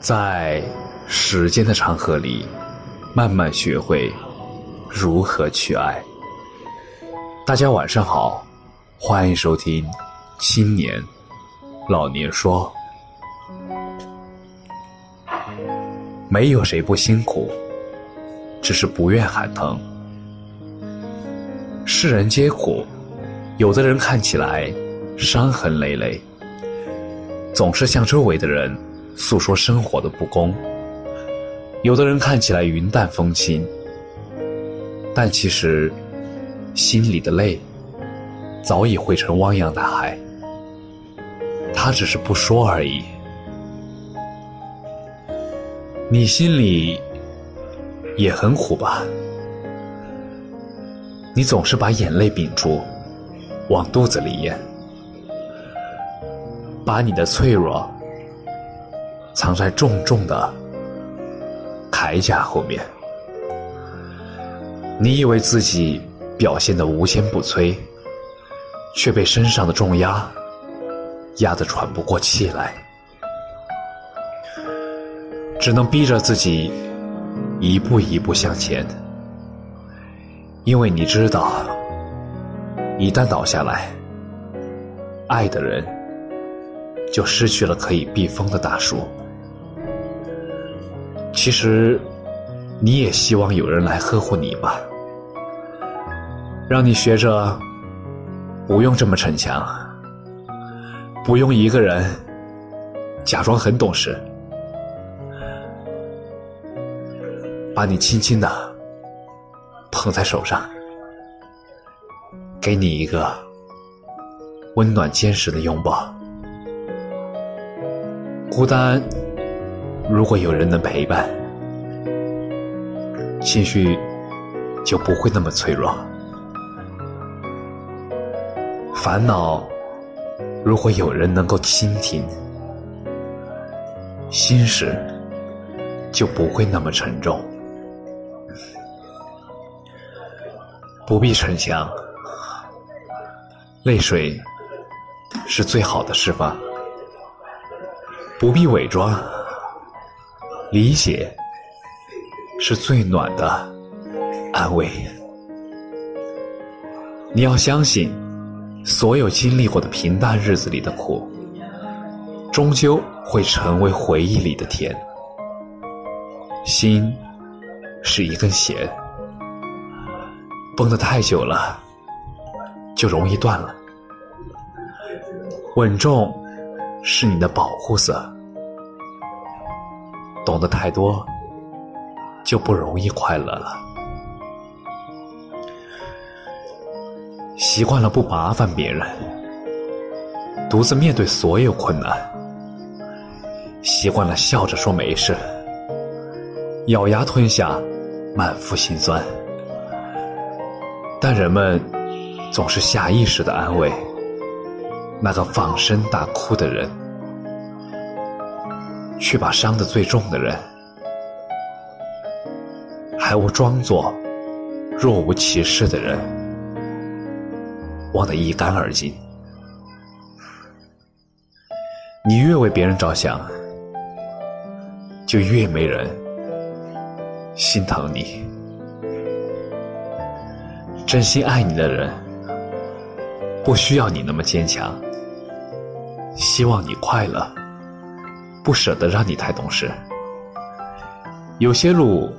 在时间的长河里，慢慢学会如何去爱。大家晚上好，欢迎收听《青年老年说》。没有谁不辛苦，只是不愿喊疼。世人皆苦，有的人看起来伤痕累累，总是向周围的人诉说生活的不公；有的人看起来云淡风轻，但其实心里的泪早已汇成汪洋大海，他只是不说而已。你心里也很苦吧？你总是把眼泪屏住，往肚子里咽，把你的脆弱藏在重重的铠甲后面。你以为自己表现的无坚不摧，却被身上的重压压得喘不过气来。只能逼着自己一步一步向前，因为你知道，一旦倒下来，爱的人就失去了可以避风的大树。其实，你也希望有人来呵护你吧，让你学着不用这么逞强，不用一个人假装很懂事。把你轻轻的捧在手上，给你一个温暖坚实的拥抱。孤单，如果有人能陪伴，情绪就不会那么脆弱；烦恼，如果有人能够倾听，心事就不会那么沉重。不必逞强，泪水是最好的释放；不必伪装，理解是最暖的安慰。你要相信，所有经历过的平淡日子里的苦，终究会成为回忆里的甜。心是一根弦。绷得太久了，就容易断了。稳重是你的保护色，懂得太多，就不容易快乐了。习惯了不麻烦别人，独自面对所有困难；习惯了笑着说没事，咬牙吞下满腹心酸。但人们总是下意识的安慰那个放声大哭的人，却把伤的最重的人，还无装作若无其事的人，忘得一干二净。你越为别人着想，就越没人心疼你。真心爱你的人，不需要你那么坚强。希望你快乐，不舍得让你太懂事。有些路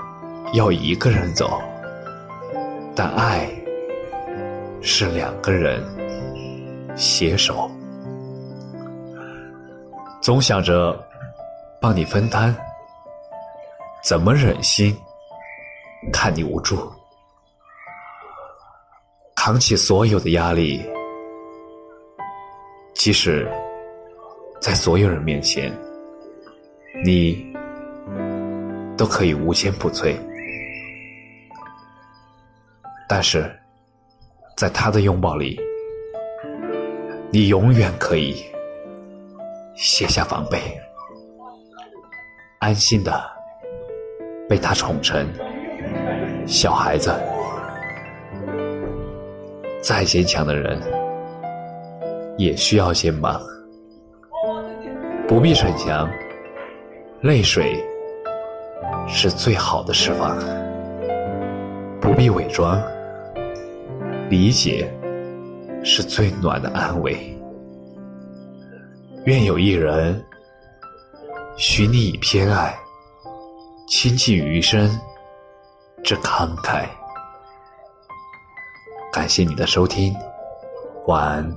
要一个人走，但爱是两个人携手。总想着帮你分担，怎么忍心看你无助？扛起所有的压力，即使在所有人面前，你都可以无坚不摧。但是，在他的拥抱里，你永远可以卸下防备，安心的被他宠成小孩子。再坚强的人，也需要肩膀。不必逞强，泪水是最好的释放，不必伪装。理解是最暖的安慰。愿有一人许你以偏爱，倾尽余生之慷慨。感谢你的收听，晚安。